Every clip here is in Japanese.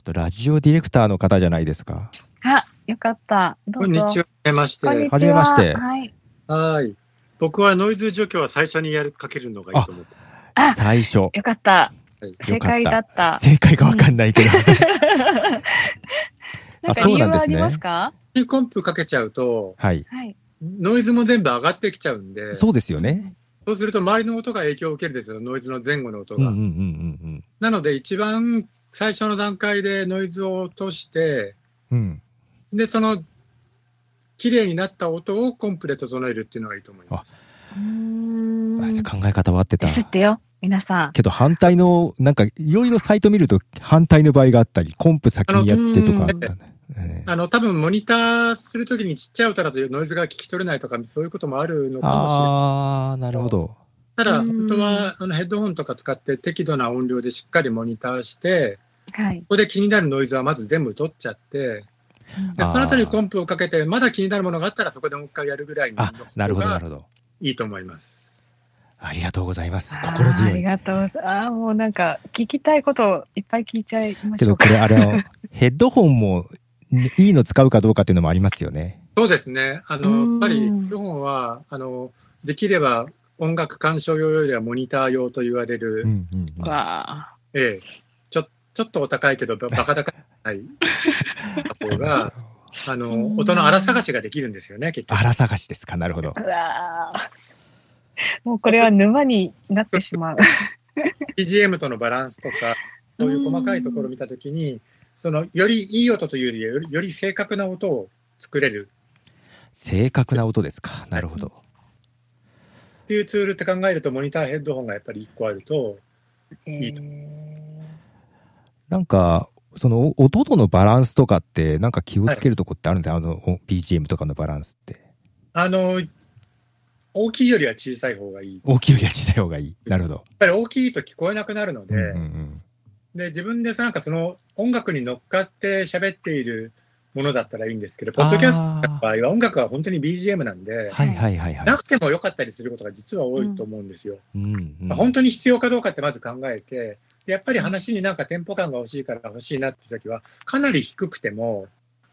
ょっとラジオディレクターの方じゃないですか。あ、よかった。どうぞこんにちは。はじめまして。こんにちは。はじめましてはい。はい。僕はノイズ除去は最初にやるかけるのがいいと思って。あ、最初。よかった。はい正解だった。正解がわかんないけど。なんかそうなんですね理由はありますか？コンプかけちゃうと、はい。はい。ノイズも全部上がってきちゃうんで、そうですよね。そうすると周りの音が影響を受けるんですよ。ノイズの前後の音が。うんうんうんうんなので一番最初の段階でノイズを落として、うん。うん。で、その綺麗になった音をコンプで整えるっていうのがいいと思います。あじゃあ考え方は合ってたで。すってよ、皆さん。けど反対の、なんかいろいろサイト見ると反対の場合があったり、コンプ先にやってとかあったね。ええあの、多分モニターするときにちっちゃい音だとノイズが聞き取れないとか、そういうこともあるのかもしれない。ああ、なるほど。ただ、うん本当はあのヘッドホンとか使って適度な音量でしっかりモニターして、はいこ。こで気になるノイズはまず全部取っちゃって、でその後にコンプをかけて、まだ気になるものがあったらそこでもう一回やるぐらいのあ、なるほど、ながるほど。いいと思います。ありがとうございます。心強い。ありがとうございます。あーもうなんか聞きたいことをいっぱい聞いちゃいまし。けどこれあれの、ヘッドホンもねいいの使うかどうかっていうのもありますよね。そうですね。あの、うんやっぱりヘッドホンは、あの、できれば音楽鑑賞用よりはモニター用と言われる、うんうんうん。わええ、ちょ、ちょっとお高いけど、ばバカ高い方が、あの、音の荒探しができるんですよね、結局。荒探しですか？なるほど。ーうわーもうこれは沼になってしまう。BGM とのバランスとか、そういう細かいところを見たときに、その、よりいい音というより、よりより正確な音を作れる正確な音ですか？なるほど。っていうツールって考えると、モニターヘッドホンがやっぱり1個あると、いいとなんか、そのお音とのバランスとかって、なんか気をつけるとこってあるんですか、あの、お BGM とかのバランスって。あの、大きいよりは小さい方がいい。やっ大きいよりは小さい方がいい。なるほど。ぱり大きいと聞こえなくなるので、うんうんうんで、自分でさ、なんかその音楽に乗っかって喋っているものだったらいいんですけど、ポッドキャストの場合は音楽は本当に BGM なんで、はいはいはいはい。なくてもよかったりすることが実は多いと思うんですよ。うんうんまあ本当に必要かどうかってまず考えて、でやっぱり話になんかテンポ感が欲しいから欲しいなって時は、かなり低くても、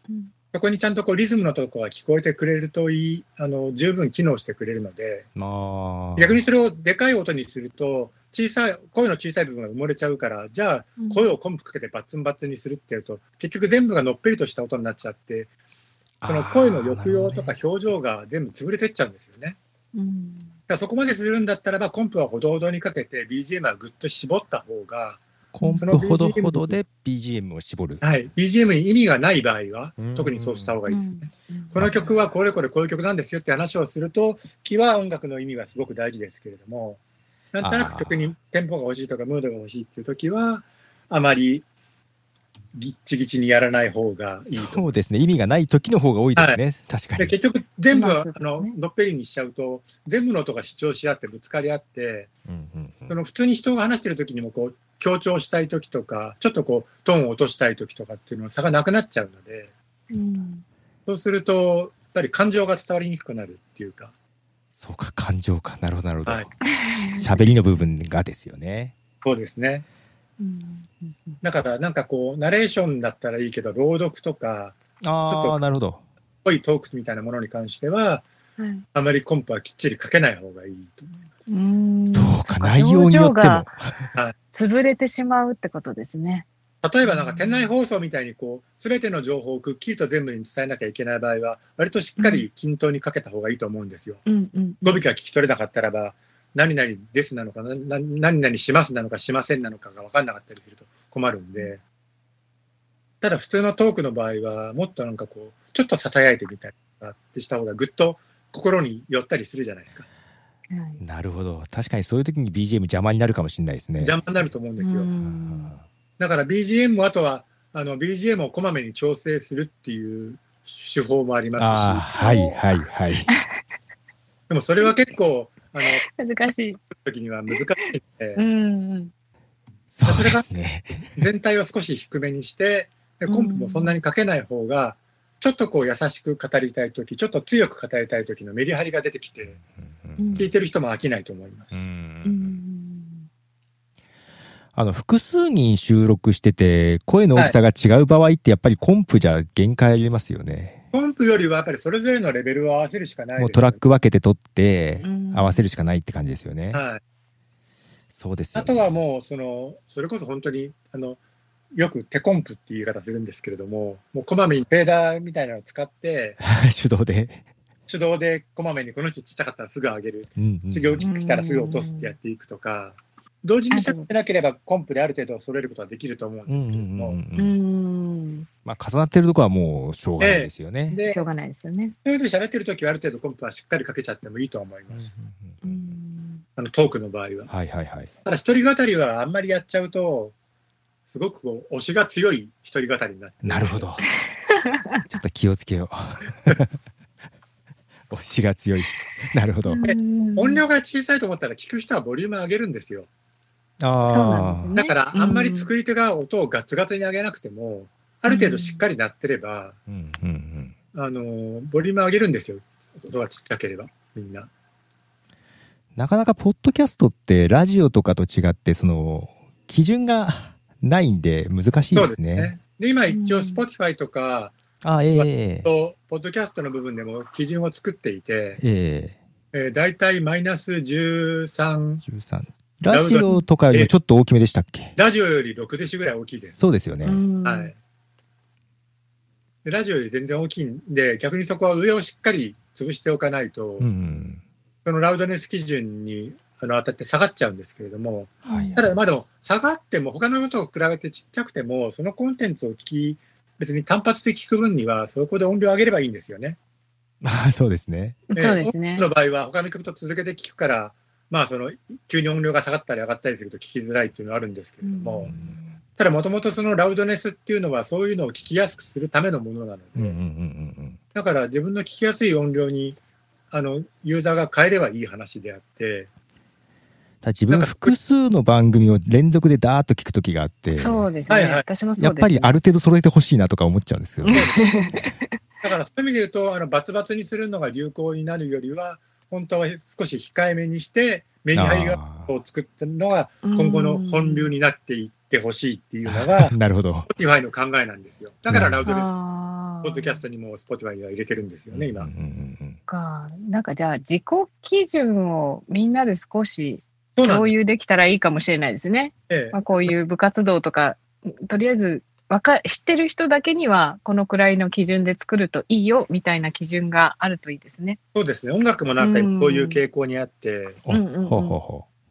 うんそこにちゃんとこうリズムのとこが聞こえてくれるといい、あの、十分機能してくれるので、まあ。逆にそれをでかい音にすると、小さい、声の小さい部分が埋もれちゃうから、じゃあうん。声をコンプかけてバッツンバッツンにするっていうと、結局全部がのっぺりとした音になっちゃって、その声の抑揚とか表情が全部潰れてっちゃうんですよね。うん。だからそこまでするんだったらば、コンプはほどほどにかけて BGM はぐっと絞った方が、コンプほどほどで BGM を絞る。はい、BGM に意味がない場合はうん、特にそうした方がいいですね。うん。この曲はこれこれこういう曲なんですよって話をすると、気は音楽の意味はすごく大事ですけれども、なんとなく曲にテンポが欲しいとかムードが欲しいっていう時は、あまりぎっちぎちにやらない方がいいと。そうですね。意味がない時の方が多いですね。確かでに。結局全部まあののっぺりにしちゃうと全部の音が主張し合ってぶつかり合ってうんうんうん。その普通に人が話してる時にもこう強調したい時とかちょっとこうトーンを落としたい時とかっていうのは差がなくなっちゃうので。うん。そうするとやっぱり感情が伝わりにくくなるっていうか、そうか、感情か。なるほど、なるほどはい。喋りの部分がですよね。そうですねうんだからなんかこうナレーションだったらいいけど朗読とかちょっああ、となるほど。濃いトークみたいなものに関してははいあまりコンプはきっちりかけない方がいいと思います。うんそうか、っ内容によっても。潰れてしまうってことですね。例えばなんか店内放送みたいにこう全ての情報をくっきりと全部に伝えなきゃいけない場合は割としっかり均等にかけた方がいいと思うんですよ。うんうん語尾が聞き取れなかったらば何々ですなのか何々しますなのかしませんなのかが分かんなかったりすると困るんでただ普通のトークの場合はもっとなんかこうちょっと囁いてみたりとかってした方がぐっと心に寄ったりするじゃないですかはいなるほど。確かにそういう時に BGM 邪魔になるかもしれないですね。邪魔になると思うんですよ。うんだから BGM もあとはあの BGM をこまめに調整するっていう手法もありますしはいはいはい。でもそれは結構あの難しい。時には難しいのでうんうんそうですね。全体を少し低めにしてでコンプもそんなにかけない方がちょっとこう優しく語りたい時ちょっと強く語りたい時のメリハリが出てきてうん聞いてる人も飽きないと思います。ううんんあの、複数人収録してて、声の大きさが違う場合ってやっぱりコンプじゃ限界ありますよね。コンプよりはやっぱりそれぞれのレベルを合わせるしかないですよねもうトラック分けて撮ってうん合わせるしかないって感じですよね。はい。そうですよね。あとはもう、その、それこそ本当に、あの、よく手コンプっていう言い方するんですけれども、もうこまめにフェーダーみたいなのを使って、手動で。手動でこまめにこの人ちっちゃかったらすぐ上げる。うんうん次大きくしたらすぐ落とすってやっていくとか、同時にしゃってなければコンプである程度揃えることはできると思うんですけれども、うんううんん。まあ、重なってるとこはもうしょうがないですよね。で、しょうがないですよね。それで喋ってる時はある程度コンプはしっかりかけちゃってもいいと思います。うんうんうんうん。あのトークの場合は。はいはいはい。ただ一人語りはあんまりやっちゃうと、すごくこう、推しが強い一人語りになって。なるほ。ど。ちょっと気をつけよう。推しが強い。なるほど。音量が小さいと思ったら聞く人はボリューム上げるんですよ。あそうなんですねだからあんまり作り手が音をガツガツに上げなくても、ある程度しっかり鳴ってれば、うんうんうん。あの、ボリューム上げるんですよ。音がちっちゃければ、みんな。なかなかポッドキャストってラジオとかと違って、その、基準がないんで難しいそうですね。で、今一応うん Spotify とか、あ、ええと、ポッドキャストの部分でも基準を作っていて、えええー、大体マイナス13、13。ラジオとかよりもちょっと大きめでしたっけ？ラジオより6デシぐらい大きいです。そうですよね。はい。でラジオより全然大きいんで、逆にそこは上をしっかり潰しておかないと、うんうん。そのラウドネス基準にあの当たって下がっちゃうんですけれども、はいただまあでも下がっても他の音と比べてちっちゃくても、そのコンテンツを聞き、別に単発で聞く分にはそこで音量上げればいいんですよね。まあ、そうですね。そうですねの場合は他の曲と続けて聞くから、まあその急に音量が下がったり上がったりすると聞きづらいっていうのはあるんですけれども、ただもともとそのラウドネスっていうのはそういうのを聞きやすくするためのものなので、うんうんうんうんだから自分の聞きやすい音量にあのユーザーが変えればいい話であって、自分複数の番組を連続でダーッと聞くときがあって、そうですね。はいはい。私もそうです、やっぱりある程度揃えてほしいなとか思っちゃうんですけど、だからそういう意味で言うと、あのバツバツにするのが流行になるよりは、本当は少し控えめにして、メリハリを作ったのがうん今後の本流になっていってほしいっていうのがー、なるほど。Spotify の考えなんですよ。だからラウドレス、あーポッドキャストにも Spotify には入れてるんですよね、今。うんうんうんか。なんかじゃあ自己基準をみんなで少し共有できたらいいかもしれないですね。ねまあ、こういう部活動とか、とりあえずわか知ってる人だけにはこのくらいの基準で作るといいよみたいな基準があるといいですね。そうですね。音楽もなんかそういう傾向にあって、うん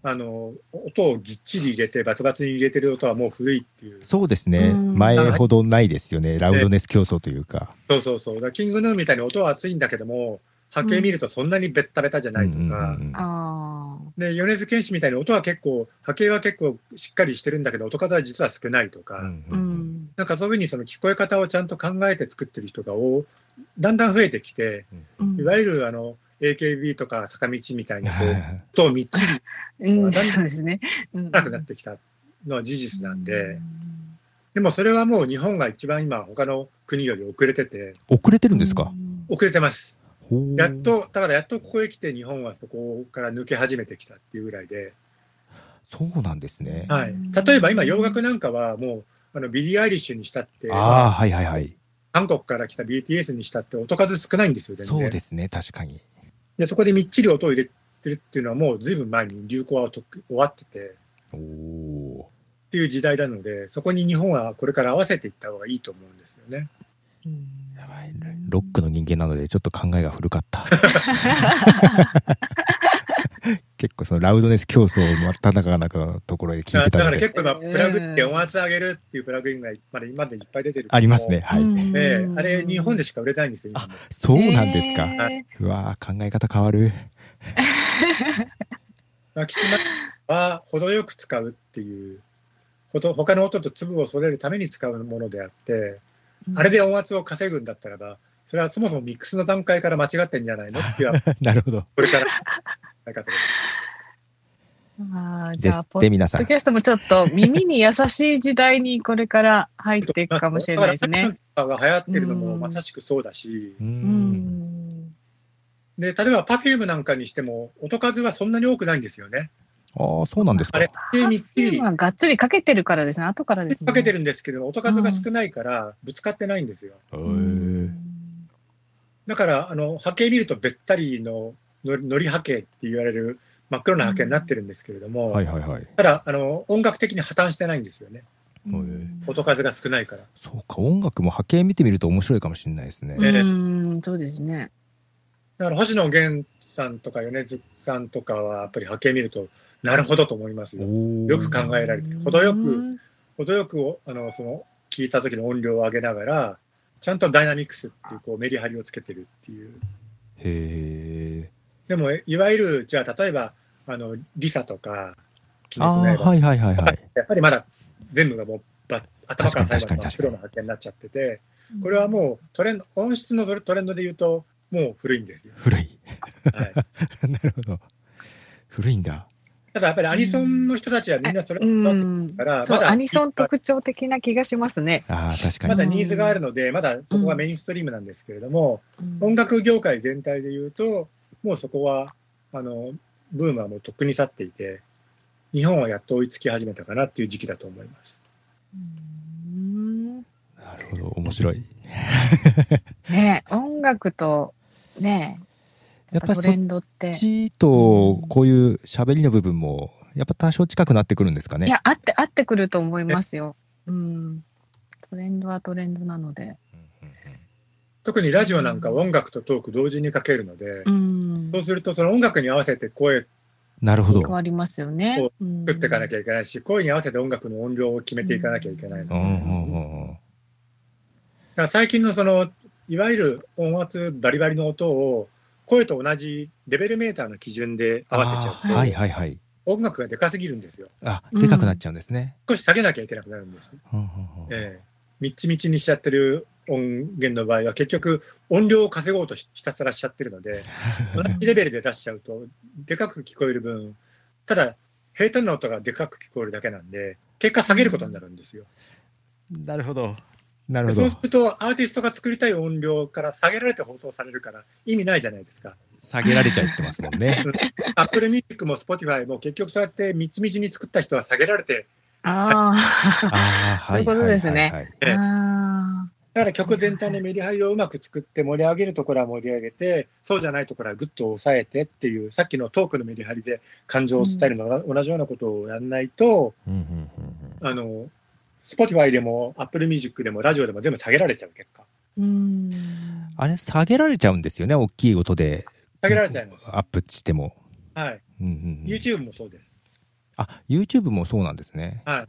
あの、音をぎっちり入れて、バツバツに入れてる音はもう古いっていうう。。そうですね。うん前ほどないですよね。ラウドネス競争というか。そうそうそう。だキングヌーみたいに音は熱いんだけども、波形見るとそんなにベッタベタじゃないとか、うんうんうんあで、米津玄師みたいに音は結構、波形は結構しっかりしてるんだけど、音数は実は少ないとか、うんあ、うん。なんかそういうふうにその聞こえ方をちゃんと考えて作ってる人がおだんだん増えてきて、うん。いわゆるあの、AKB とか坂道みたいなこう、音をみっちりうん、だんだんそうですね。うん。高くなってきたのは事実なんで、でもそれはもう日本が一番今他の国より遅れてて、遅れてるんですか、遅れてます。やっと、だからやっとここへ来て日本はそこから抜け始めてきたっていうぐらいで、そうなんですね。はい。例えば今洋楽なんかはもう、あのビリー・アイリッシュにしたって、ああ、はいはいはい。韓国から来た BTS にしたって音数少ないんですよ、全然。そうですね、確かに。で、そこでみっちり音を入れてるっていうのはもうずいぶん前に流行はと終わってて、おおっていう時代なので、そこに日本はこれから合わせていった方がいいと思うんですよね。うん。ロックの人間なので、ちょっと考えが古かった。結構そのラウドネス競争真っ只中のところで聞いてだから。結構今、プラグって音圧上げるっていうプラグインがまだ今までいっぱい出てるありますね。。はい。うんええあれ日本でしか売れないんですよ、今もそうなんですか。えうわー考え方変わる。マキシマは程よく使うっていう、ほと他の音と粒を揃えるために使うものであって、ーあれで音圧を稼ぐんだったらば、それはそもそもミックスの段階から間違ってんじゃないの？っていう、なるほど。これから、なかったですあーじゃあ、ポッって皆さんドキ。ャストもちょっと耳に優しい時代にこれから入っていくかもしれないですね。だからが流行ってるのうんもまさしくそうだし。で、例えば Perfume なんかにしても、音数はそんなに多くないんですよね。ああ、そうなんですかあ。れ、でみっちりまあ、がっつりかけてるからですね。後からですね。かけてるんですけど、音数が少ないから、ぶつかってないんですよ。だから、あの、波形見るとべったりのののり波形って言われる真っ黒な波形になってるんですけれども、はいはいはい。ただ、あの、音楽的に破綻してないんですよね。うん音数が少ないから。そうか、音楽も波形見てみると面白いかもしれないですね。ええうん、そうですね。だから、星野源さんとか米津さんとかは、やっぱり波形見ると、なるほどと思いますよ。およく考えられてる。程よく、うん程よく、あの、その、聞いた時の音量を上げながら、ちゃんとダイナミクスっていう、こう、メリハリをつけてるっていう。へえ。でも、いわゆる、じゃあ、例えば、あの、リサとか、鬼滅の刃はいはいはいはい。やっぱりまだ全部がもうば頭から最後まで確かに確かに黒の発見になっちゃってて、これはもうトレンド、音質のトレンドで言うと、もう古いんですよ。古い。はい、なるほど。古いんだ。ただやっぱりアニソンの人たちはみんなそれうだから、そう、まだアニソン特徴的な気がしますね。ああ、確かに。まだニーズがあるので、まだそこがメインストリームなんですけれども、音楽業界全体で言うと、もうそこは、あの、ブームはもうとっくに去っていて、日本はやっと追いつき始めたかなっていう時期だと思います。うんなるほど、面白い。ねえ音楽と、ねえ、やっぱそっトレンドって。ちと、こういう喋りの部分も、やっぱ多少近くなってくるんですかね。いや、合って、合ってくると思いますよ。うん。トレンドはトレンドなので。特にラジオなんかは音楽とトーク同時にかけるので、うん。そうするとその音楽に合わせて声なるほど。変わりますよね。うん作っていかなきゃいけないし、声に合わせて音楽の音量を決めていかなきゃいけないので、うん最近のその、いわゆる音圧バリバリの音を、声と同じレベルメーターの基準で合わせちゃうと、はいはいはい。音楽がでかすぎるんですよ。あ、でかくなっちゃうんですね。少し下げなきゃいけなくなるんです。うんうんうんええみっちみちにしちゃってる音源の場合は結局音量を稼ごうとしひたすらしちゃってるので、同じレベルで出しちゃうと、でかく聞こえる分、ただ、平坦な音がでかく聞こえるだけなんで、結果下げることになるんですよ。なるほど。なるほど。そうす。ると、アーティストが作りたい音量から下げられて放送されるから、意味ないじゃないですか。下げられちゃってますもんね。アップルミュージックも Spotify も結局そうやってみちみちに作った人は下げられて、あああ、そういうことですね。だから曲全体のメリハリをうまく作って盛り上げるところは盛り上げて、そうじゃないところはぐっと抑えてっていう、さっきのトークのメリハリで感情を伝えるのと同じようなことをやらないと、うんうんうんうん。あの、Spotify でも Apple Music でもラジオでも全部下げられちゃう結果。ーうん。あれ、下げられちゃうんですよね、大きい音で。下げられちゃいます。アップしても。はい。うんうんうん、YouTube もそうです。あ、YouTube もそうなんですね。は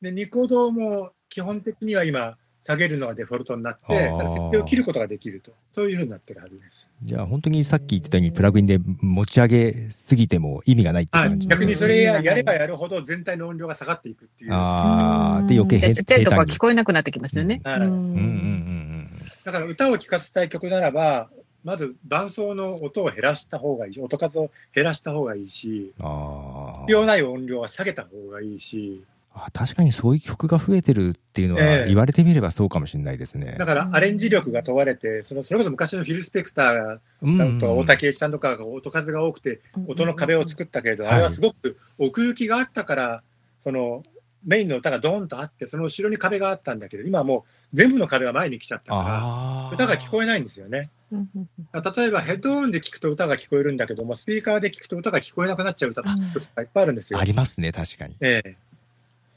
い。で、ニコ動も基本的には今、下げるのがデフォルトになって、ただ設定を切ることができると。そういうふうになってるはずです。じゃあ、本当にさっき言ってたように、プラグインで持ち上げすぎても意味がないってはい。感じ。逆にそれやればやるほど全体の音量が下がっていくっていう。ああ、で余計じゃあちっちゃいとこはに聞こえなくなってきますよね。はいうんうんうんうんだから歌を聴かせたい曲ならば、まず伴奏の音を減らした方がいいし、音数を減らした方がいいし、必要ない音量は下げた方がいいし、あ。確かにそういう曲が増えてるっていうのは、ええ言われてみればそうかもしれないですね。だからアレンジ力が問われて、そのそれこそ昔のフィル・スペクターうんうんうんと大竹栄一さんとかが音数が多くて、音の壁を作ったけれど、はいあれはすごく奥行きがあったから、そのメインの歌がドーンとあって、その後ろに壁があったんだけど、今はもう全部の壁が前に来ちゃったかああ。ら、歌が聞こえないんですよね。例えばヘッドホンで聞くと歌が聞こえるんだけども、スピーカーで聞くと歌が聞こえなくなっちゃう歌とかいっぱいあるんですよ。ありますね、確かに。ええ。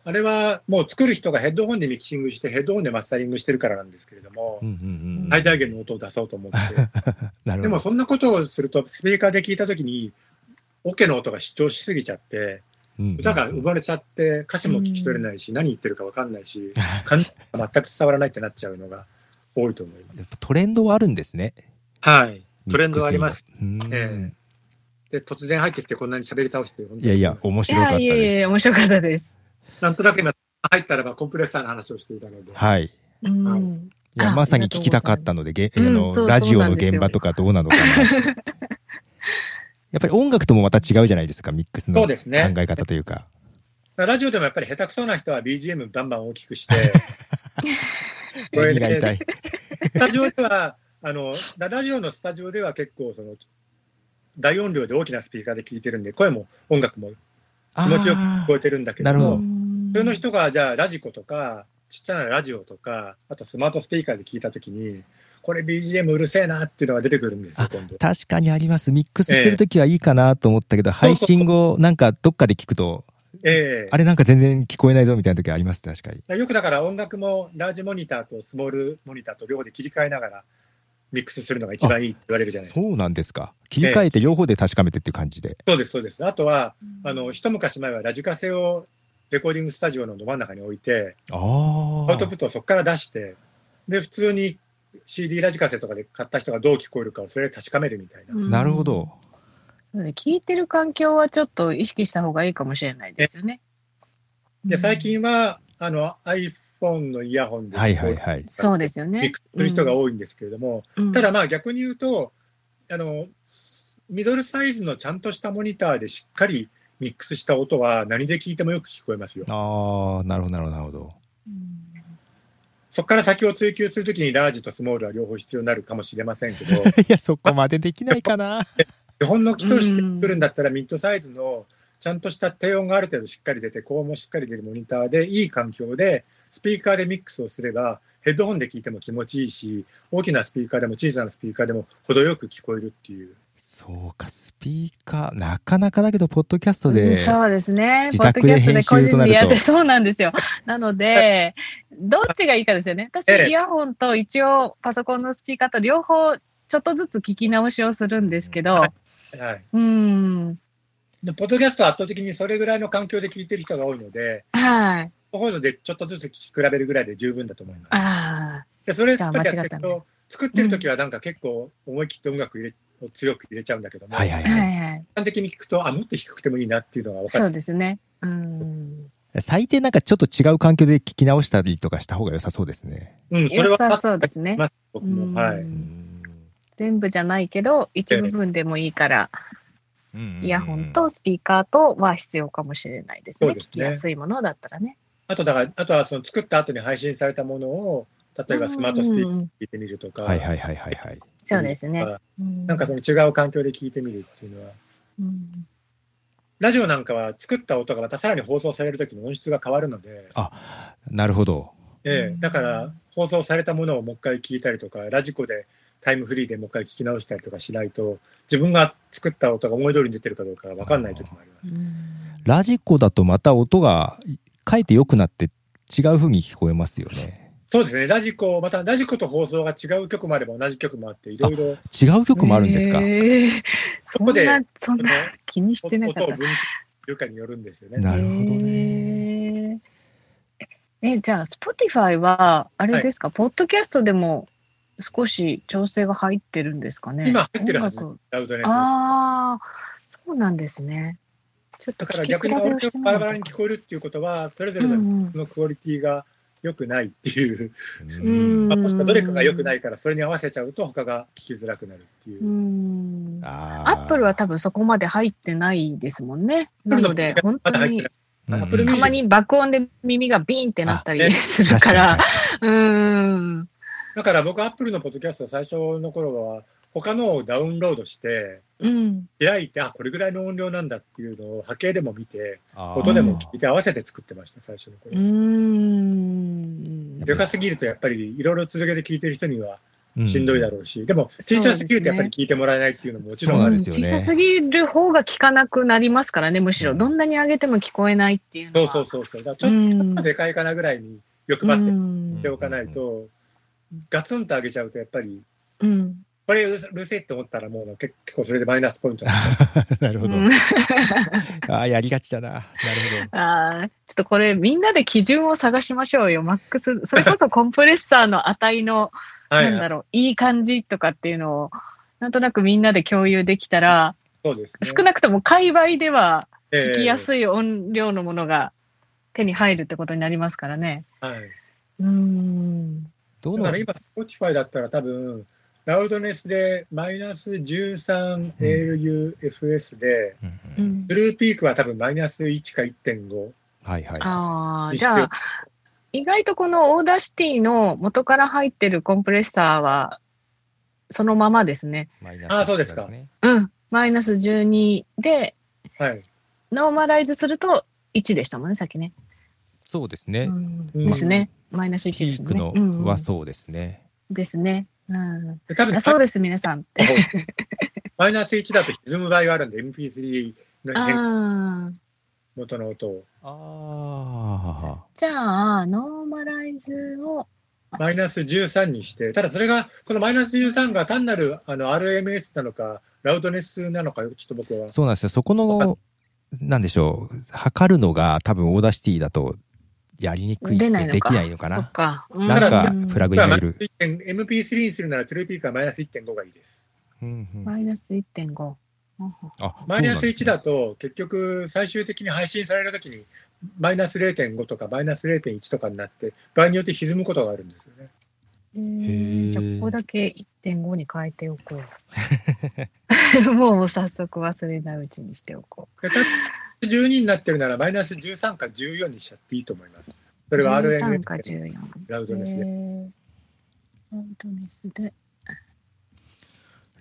あれはもう作る人がヘッドホンでミキシングしてヘッドホンでマスタリングしてるからなんですけれどもうん、うんうん。最大限の音を出そうと思って。でもそんなことをすると、スピーカーで聞いたときに、オケの音が主張しすぎちゃって、うんうん歌が生まれちゃって、歌詞も聞き取れないし、何言ってるか分かんないし、感じが全く伝わらないってなっちゃうのが多いと思います。やっぱトレンドはあるんですね。はい。トレンドはあります。で、突然入ってきてこんなに喋り倒して、いやいや、面い白かったやいやいです。や、面白かったです。なんとなく今、入ったらばコンプレッサーの話をしていたので、はい。うん。いや、あまさに聞きたかったので、げあのラジオの現場とかどうなのかな。やっぱり音楽ともまた違うじゃないですか、ミックスの考え方というか。ラジオでもやっぱり下手くそな人は BGM バンバン大きくして、これ耳が痛い。スタジオでは、あの、ララジオのスタジオでは結構、その、大音量で大きなスピーカーで聞いてるんで、声も音楽も気持ちよく聞こえてるんだけどなるほどうん普通の人がじゃあラジコとか、ちっちゃなラジオとか、あとスマートスピーカーで聞いたときに、これ BGM うるせえなっていうのが出てくるんですよ、あ今度。確かにあります。ミックスしてるときはいいかなと思ったけど、配信後、なんかどっかで聞くと、ええあれなんか全然聞こえないぞみたいな時あります、確かに。よくだから音楽もラージモニターとスモールモニターと両方で切り替えながらミックスするのが一番いいって言われるじゃないですか。そうなんですか。切り替えて両方で確かめてっていう感じで。そうです、そうです。あとは、あの、一昔前はラジカセをレコーディングスタジオのど真ん中に置いて、あアウトあ。プットをそこから出して、で、普通に CD ラジカセとかで買った人がどう聞こえるかをそれで確かめるみたいな。うんなるほど。そうね聞いてる環境はちょっと意識した方がいいかもしれないですよね。で、最近は、あの、iPhone のイヤホンではいはいはい。そうですよねミック。スする人が多いんですけれども、うんただまあ逆に言うと、あの、ミドルサイズのちゃんとしたモニターでしっかりミックスした音は何で聞いてもよく聞こえますよ。ああ、なるほどなるほどなるほど。うんそこから先を追求するときにラージとスモールは両方必要になるかもしれませんけど、いや、そこまでできないかな。基本の機として作るんだったらミッドサイズのちゃんとした低音がある程度しっかり出て、高音もしっかり出るモニターでいい環境でスピーカーでミックスをすればヘッドホンで聞いても気持ちいいし、大きなスピーカーでも小さなスピーカーでも程よく聞こえるっていう。そうか、スピーカー、なかなかだけど、ポッドキャストで、そうですね。自宅で編集となるとポッドキャストで個人でやって、そうなんですよ。なので、どっちがいいかですよね。私、ええイヤホンと一応パソコンのスピーカーと両方ちょっとずつ聞き直しをするんですけど、はい。うん、で、ポッドキャストは圧倒的にそれぐらいの環境で聞いてる人が多いので、はい。こういうのでちょっとずつ聞き比べるぐらいで十分だと思います。あで、それじゃあやって間違ったねると、作ってる時はなんか結構思い切って音楽入れを強く入れちゃうんだけども、あ、はいはいは。はいいはい。一般的に聞くと、あ、もっと低くてもいいなっていうのが分かそうる。ですね。うん。最低なんかちょっと違う環境で聞き直したりとかした方が良さそうですね。うん、それは良さそうですね。僕も。うんはい。全部じゃないけど、一部分でもいいから、イヤホンとうんスピーカーとは必要かもしれないですね。そうですね聞きやすいものだったらね。あとだから、あとはその作った後に配信されたものを、例えばスマートスピーカー聞いてみるとか、はいはいはいはいはい。そうですね。ななんかその違う環境で聞いてみるっていうのは、うんラジオなんかは作った音がまたさらに放送される時の音質が変わるので、なるほど。ええうんだから放送されたものをもう一回聞いたりとか、ラジコでタイムフリーでもう一回聞き直したりとかしないと、自分が作った音が思い通りに出てるかどうか分かんない時もあります。ラジコだとまた音が、かえって良くなって違う風に聞こえますよね。そうですね、ラジコ、またラジコと放送が違う曲もあれば同じ曲もあって、いろいろ違う曲もあるんですか？そこでそんな、そんな気にしてなかった音を。分岐するかによるんですよね。なるほどね。え、じゃあ、Spotify は、あれですか、ポッドキャストでも少し調整が入ってるんですかね？今入ってるはずラウドネス。ああ、そうなんですね。ちょっとだから逆に音をしてみよう量バラバラに聞こえるっていうことは、それぞれのクオリティが良くないっていう、うんまあ、もしくはどれかが良くないから、それに合わせちゃうと他が聞きづらくなるっていうう。ん。アアップルは多分そこまで入ってないですもんね。なので、本当にたまに爆音で耳がビーンってなったりあするから、うーん。だから僕、アップルのポッドキャスト最初の頃は、他のをダウンロードして、うん。開いて、あ、これぐらいの音量なんだっていうのを波形でも見て、音でも聞いて合わせて作ってました、最初のう頃。ん。でかすぎるとやっぱりいろいろ続けて聞いてる人にはしんどいだろうし、でも小さすぎるとやっぱり聞いてもらえないっていうのももちろんあるんですよね小さすぎる方が聞かなくなりますからね、むしろ。どんなに上げても聞こえないっていうのは。そうそうそうそう。ちょっとでかいかなぐらいに欲張っておかないと、ガツンと上げちゃうとやっぱり、うん。これうるせえって思ったらもう結構それでマイナスポイントに なるほど。うんああ、やりがちだな。なるほど。あーちょっとこれみんなで基準を探しましょうよ。マックス。それこそコンプレッサーの値の、はいなんだろう、いい感じとかっていうのを、なんとなくみんなで共有できたら、そうですね。少なくとも界隈では聞きやい。すい音量のものが手に入るってことになりますからね。はい。うーん。どうなのだから今、Spotify だったら多分、ラウドネスでマイナス 13LUFS で、うんトゥルーピークは多分マイナス1か1.5。はいはい。ああ、じゃあ、意外とこの Audacity の元から入ってるコンプレッサーは、そのままですね。マイナスあーそうですかねうん。マイナス12で、はい。ノーマライズすると1でしたもんね、さっきね。そうですね。うんうんですね。マイナス1ピですね。ークのはそうですね。ですね。うん。で多分あそうです、皆さんって。マイナス1だと歪む場合があるんで、MP3 の変ああ。元の音を。あじゃあ、ノーマライズを、マイナス13にして、ただそれが、このマイナス13が単なるあの RMS なのか、ラウドネスなのか、ちょっと僕はあ。。そうなんですよ。そこの、なんでしょう。測るのが多分 Audacity だとやりにくい。できないのかな。か。うなんかうんフラグに入れる。MP3 にするならトゥルーピークはマイナス1.5がいいです。うんうんマイナス1.5。あマイナス1だと。と結局最終的に配信されるときにマイナス0.5とかマイナス0.1とかになって場合によって歪むことがあるんですよね。じゃあ、ここだけ1.5に変えておこう。もう早速忘れないうちにしておこでた12になってるならマイナス13か14にしちゃっていいと思います。そう。れは13か RMS で14。ラウドネスで。えーラウドネスで。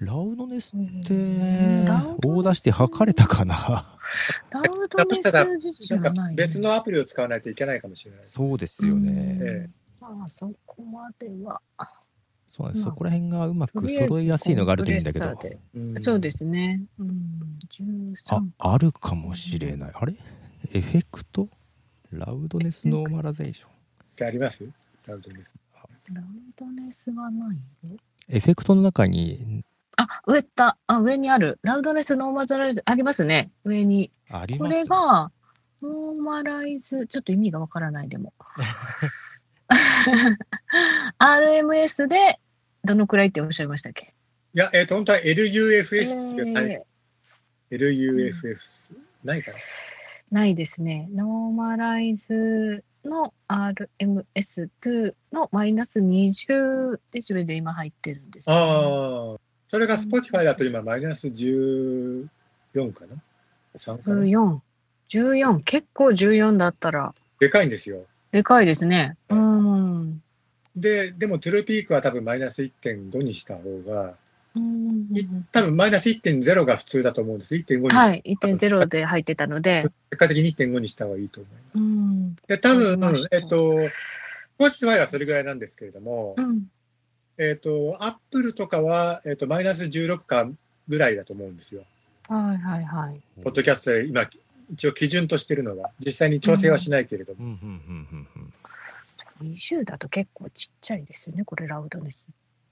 ラウドネスって、うんラウドネスオーダーして測れたかな？ラウドネスじゃなんかない。別のアプリを使わないといけないかもしれないです。そうですよね。えまあ、そこまでは。そうです。まあそこら辺がうまく揃いやすいのがあるといいんだけどうんそうですね。うん、あ13、あるかもしれない。あれ？エフェクト？ラウドネスノーマラゼーション。ってあります？ラウドネス。ラウドネスはないよ。エフェクトの中にあ、上った。あ、上にある。ラウドネスノーマライズ、ありますね。上に。こありますれが、ノーマライズ、ちょっと意味がわからない、でも。RMS で、どのくらいっておっしゃいましたっけ？いや、えっ、と、本当は LUFS っていう、はいえ LUFS、ないかな？ーないですね。ノーマライズの RMS2 のマイナス20デシベルで今入ってるんです、ああ、それが Spotify だと今マイナス14かな ?3 かな？14。14。結構14だったら、でかいんですよ。でかいですね。うん。で、でもトゥルーピークは多分マイナス1.5にした方が、うんい多分マイナス1.0が普通だと思うんです。1.5にしはい。1.0で入ってたので、結果的に1.5にした方がいいと思います。うん。で、多分わかりまし、たえっと、Spotify はそれぐらいなんですけれどもう、ん。えっと、Apple とかは、えっと、マイナス16かぐらいだと思うんですよ。はいはいはい。ポッドキャストで今、一応基準としてるのは、実際に調整はしないけれども。うんうんうんうん20だと結構ちっちゃいですよね、これラウドネス。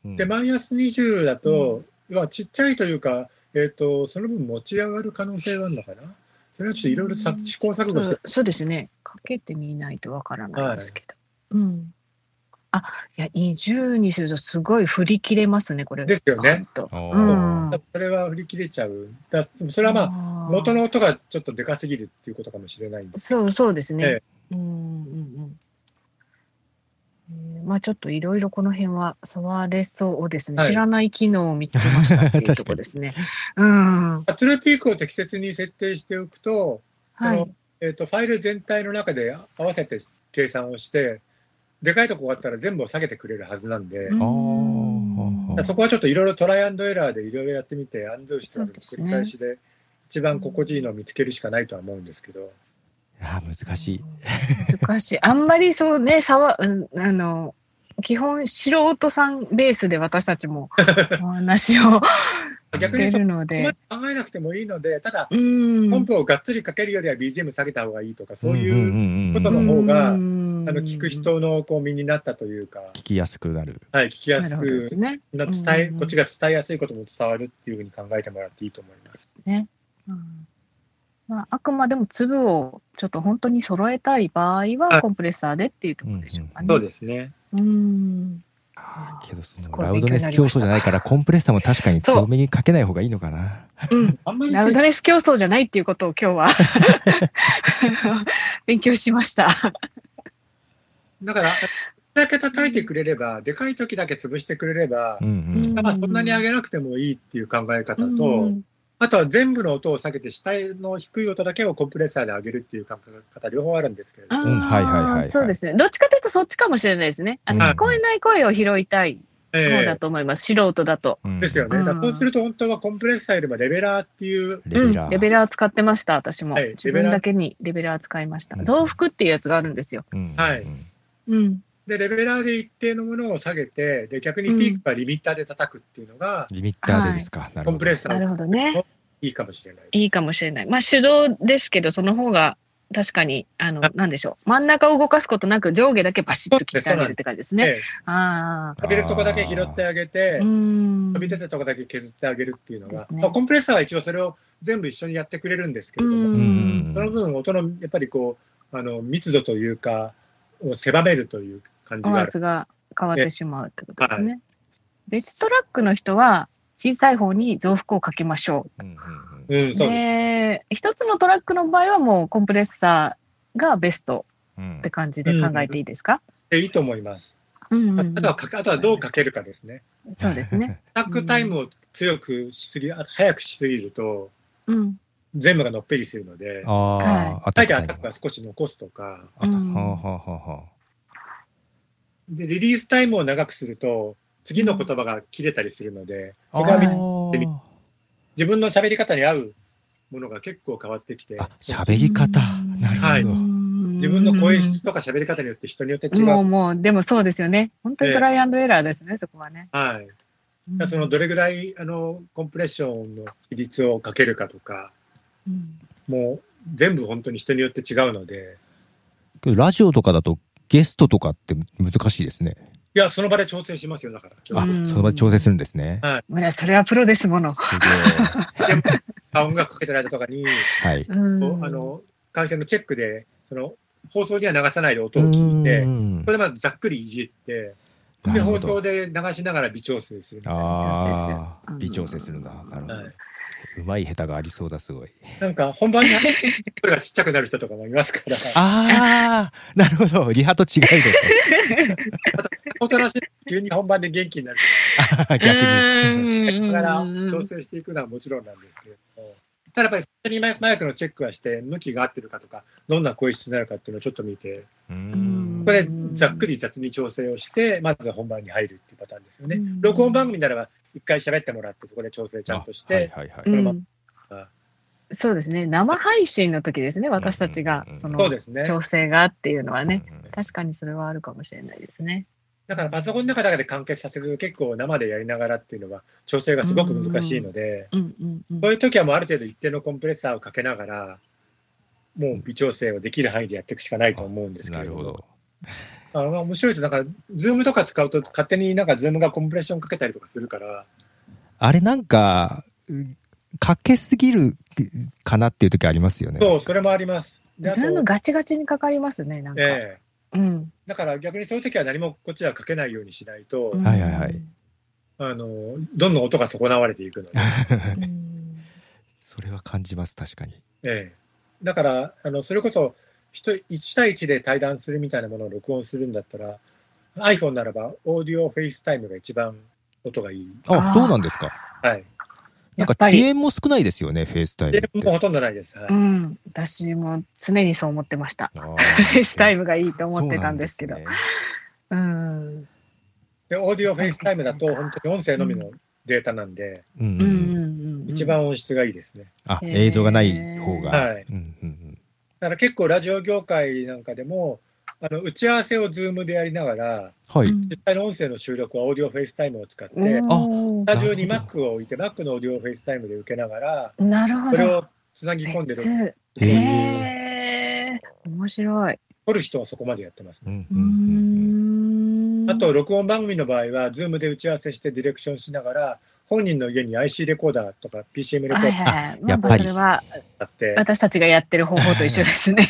うんで、マイナス20だと、まあ、ちっちゃいというか、えっ、と、その分持ち上がる可能性があるのかな？それはちょっといろいろさ試行錯誤してそう、そうですね。かけてみないとわからないですけど。うん。あ、いや、20にするとすごい振り切れますね、これ。ですよねうん。それは振り切れちゃう。だそれはまあ、あ元の音がちょっとでかすぎるっていうことかもしれないんです。そうそうですね。えうんうんうん。えーまあちょっといろいろこの辺は触れそうですね、はい。知らない機能を見つけましたっていうところですね。うん。トゥルーピークを適切に設定しておくと、はい。そのえっ、と、ファイル全体の中で合わせて計算をして、でかいとこがあったら全部を下げてくれるはずなんで、うん。そこはちょっといろいろトライアンドエラーでいろいろやってみて、アンドゥして繰そうですね。り返しで、一番心地いいのを見つけるしかないとは思うんですけど、いやー難しい。難しい。あんまりそうね、さわ、うんあの、基本素人さんベースで私たちも お話をして逆にそるので。考えなくてもいいので、ただ、うん。ポンプをがっつりかけるよりは BGM 下げた方がいいとか、そういう、うんことの方がうんあの、聞く人のこう身になったというか、聞きやすくなる。はい、聞きやすくすね。な伝え、うんこっちが伝えやすいことも伝わるっていうふうに考えてもらっていいと思います。ね。うんまあ、あくまでも粒をちょっと本当に揃えたい場合ははいコンプレッサーでっていうところでしょうかね。ですね。うん。けどそのラウドネス競争じゃないからコンプレッサーも確かに強めにかけない方がいいのかな。うん。あんまり、ラウドネス競争じゃないっていうことを今日は 勉強しました。だから、だけ叩いてくれれば、でかい時だけ潰してくれればう、んうんまあ、そんなに上げなくてもいいっていう考え方と、うんあとは全部の音を下げて、下の低い音だけをコンプレッサーで上げるっていう考え方、両方あるんですけれども、うんはいはいはいはいそうですね。どっちかというとそっちかもしれないですね。あのはい聞こえない声を拾いたいえそうだと思います。素人だと。うんですよね。うんだそうすると本当はコンプレッサーよりもレベラーっていう、レベラー。うん、レベラー使ってました、私も。はい自分だけにレベラー使いましたう。ん増幅っていうやつがあるんですよ。うんはいうんうん。で、レベラーで一定のものを下げて、で、逆にピークはリミッターで叩くっていうのがリミッターでですか？なるほどコンプレッサーなるを使うほどね。いいかもしれない。いいかもしれない。まあ手動ですけど、その方が確かに、あの、なんでしょう。真ん中を動かすことなく上下だけバシッと切ってあげるって感じですね。えああ。え、飛びるとこだけ拾ってあげてう、ん飛。び出たとこだけ削ってあげるっていうのが、ねまあ、コンプレッサーは一応それを全部一緒にやってくれるんですけれども、うんうんその分音のやっぱりこう、あの、密度というか、を狭めるという感じ音がある。圧が変わってしまうってことですね。別トラックの人は、小さい方に増幅をかけましょうんうんうん、う。そうです。で、一つのトラックの場合はもうコンプレッサーがベストうんって感じで考えていいですか、でいいと思います。うんうんあとはかけ、あとはどうかけるかですね。そうですね。タックタイムを強くしすぎ、早くしすぎると、うん。全部がのっぺりするので、ああ、アあえてアタックは少し残すとか、あたうんはあはあはあはで、リリースタイムを長くすると、次の言葉が切れたりするので、あ。そこはみあー自分の喋り方に合うものが結構変わってきて、あ、喋り方。なるはいほど。自分の声質とか喋り方によって人によって違う。もうもう、でもそうですよね。本当にトライアンドエラーですね、そこはね。はい。そのどれぐらいあのコンプレッションの比率をかけるかとか、うんもう全部本当に人によって違うので、ラジオとかだとゲストとかって難しいですね。いや、その場で調整しますよ、だから。あ、うんその場で調整するんですね。まあそれはプロですもの。すでもあ音楽かけてる間とかに、ごい。はい。うんあの、回線のチェックで、その、放送には流さないで音を聞いてう、んそれでまずざっくりいじって、で、放送で流しながら微調整するみたいな。ああ、うん微調整するんだ。なるほど。はい うまい下手がありそうだ、すごい。なんか、本番に声がちっちゃくなる人とかもいますから、ああ、なるほど。リハと違うぞおとなしい急に本番で元気になると。逆に。にだから調整していくのはもちろんなんですけれども、ただやっぱり最初にマイクのチェックはして、向きが合ってるかとか、どんな声質になるかっていうのをちょっと見て、これざっくり雑に調整をして、まずは本番に入るっていうパターンですよねうん。録音番組ならば、一回喋ってもらって、そこで調整ちゃんとしあはいて、はいはい。うんのそうですね。生配信の時ですね。私たちがそのそうですね。調整がっていうのはね。うん確かにそれはあるかもしれないですね。だからパソコンの中だけで完結させると結構生でやりながらっていうのは調整がすごく難しいので、うんうんうんそういう時はもうある程度一定のコンプレッサーをかけながら、もう微調整をできる範囲でやっていくしかないと思うんですけれども。なるほど。あのまあ面白いと、なんか、 Zoom とか使うと勝手になんか Zoom がコンプレッションかけたりとかするから、あれなんか、うかけすぎるかなっていう時ありますよね。そう、それもあります。ズームガチガチにかかりますね。なんか。ええうん。だから逆にそういう時は何もこっちはかけないようにしないと、うんはいはいはい。あの、どんどん音が損なわれていくので、う んそれは感じます、確かに。ええだから、あの、それこそ、人1対1で対談するみたいなものを録音するんだったら、iPhone ならば、オーディオ FaceTime が一番音がいい。あ、そうなんですか。はい。なんか遅延も少ないですよね、 FaceTime もうほとんどないです。はい。うん。私も常にそう思ってました。FaceTime がいいと思ってたんですけど。そうなんうん。で、オーディオ FaceTime だと、本当に音声のみのデータなんで、うんうんうんうん。一。番音質がいいですね。あ、映像がない方が。はいうんうんだから結構ラジオ業界なんかでも、あの打ち合わせを Zoom でやりながら、うんはい。実際の音声の収録はオーディオ FaceTime を使って、スタジオに Mac を置いて、Mac のオーディオ FaceTime で受けながら、なるほど。それをつなぎ込んでる、別へへえ。面白い。撮る人はそこまでやってます、ね。うんうんうんうんんあと、録音番組の場合は、 Zoom で打ち合わせしてディレクションしながら、本人の家に IC レコーダーとか PCM レコーダーはいはいはい。やっぱりまあそれはあって、私たちがやってる方法と一緒ですね。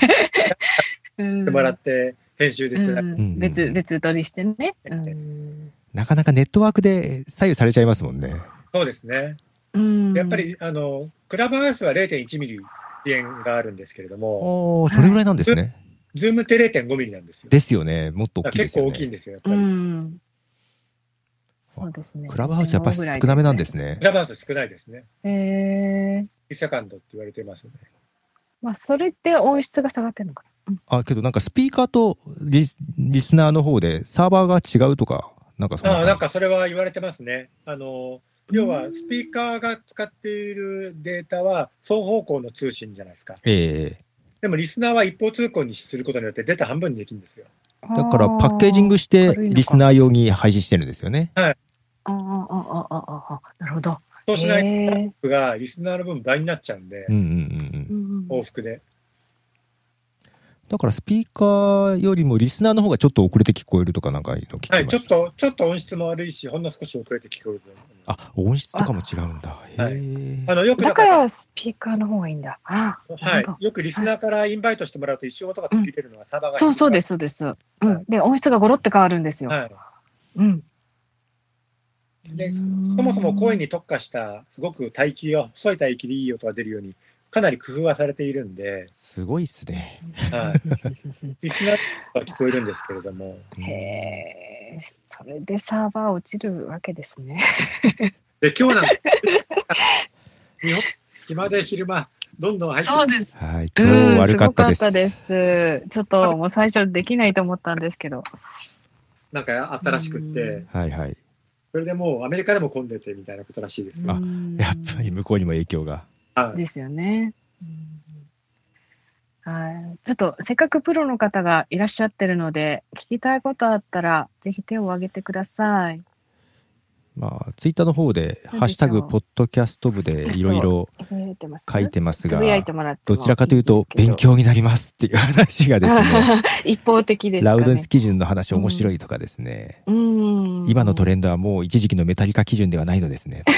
うんもらって、編集でつなぐ。うん別別撮りしてね。うんなかなかネットワークで左右されちゃいますもんね。そうですね。うんやっぱり、あの、クラブハウスは0.1ミリ遅延があるんですけれども、それぐらいなんですね。 Zoom って0.5ミリなんですよ。ですよね。もっと大きいですよね。構大きいんですよ、やっぱうり。ん。そうですね。クラブハウスやっぱり少なめなんですねク。ラブハウス少ないですね。へえ。1セカンドって言われてますね。まあ、それって音質が下がってるのかな。あ、けどなんかスピーカーとリスリスナーの方でサーバーが違うとか、なんかそあなんかそれは言われてますね。あの、要はスピーカーが使っているデータは双方向の通信じゃないですか。ええでもリスナーは一方通行にすることによってデータ半分にできるんですよ。だからパッケージングしてリスナー用に配信してるんですよね。ああ、ああ、ああ、ああ、なるほど。そうしないへえとがリスナーの分倍になっちゃうんでうん、うんうんうん。うん往復で。だからスピーカーよりもリスナーの方がちょっと遅れて聞こえるとかなんかいうの聞きまはい、ちょっと、ちょっと音質も悪いし、ほんの少し遅れて聞こえる。あ、音質とかも違うんだ。へはい。あの、よくだから、スピーカーの方がいいんだ。あ、はい、よくリスナーからインバイトしてもらうと一生音が途切れるのはサーバーが、そうそうです、そうです。うん。で、音質がゴロって変わるんですよ。はいうん。い。で、そもそも声に特化した、すごく帯域が、細い帯域でいい音が出るように、かなり工夫はされているんで、すごいっすね。はい。リスナーは聞こえるんですけれども、へえ、それでサーバー落ちるわけですね。で、今日なんか、日本、暇で昼間、どんどん入ってそうです。はい。今日悪かったです。です。ちょっともう最初できないと思ったんですけど。なんか新しくって、はいはい。それでもうアメリカでも混んでてみたいなことらしいですよ。あうんやっぱり向こうにも影響が。はい。ですよね。うんはい。ちょっとせっかくプロの方がいらっしゃってるので、聞きたいことあったら、ぜひ手を挙げてください。まあ、ツイッターの方で、ハッシュタグ、ポッドキャスト部でいろいろ書いてますがどちらかというと、勉強になりますっていう話がですね、一方的です。ラウドンス基準の話面白いとかですね、うん。今のトレンドはもう一時期のメタリカ基準ではないのですね。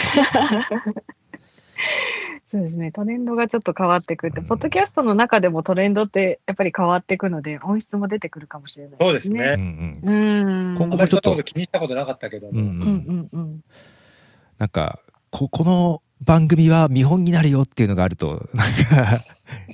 そうですね。トレンドがちょっと変わってくって、うんポッドキャストの中でもトレンドってやっぱり変わっていくので、音質も出てくるかもしれないそうですね。うんうんうん。今後あまりそんなこと気にしたことなかったけども、うんうんうんうん。なんか、こ、この番組は見本になるよっていうのがあると、なんか、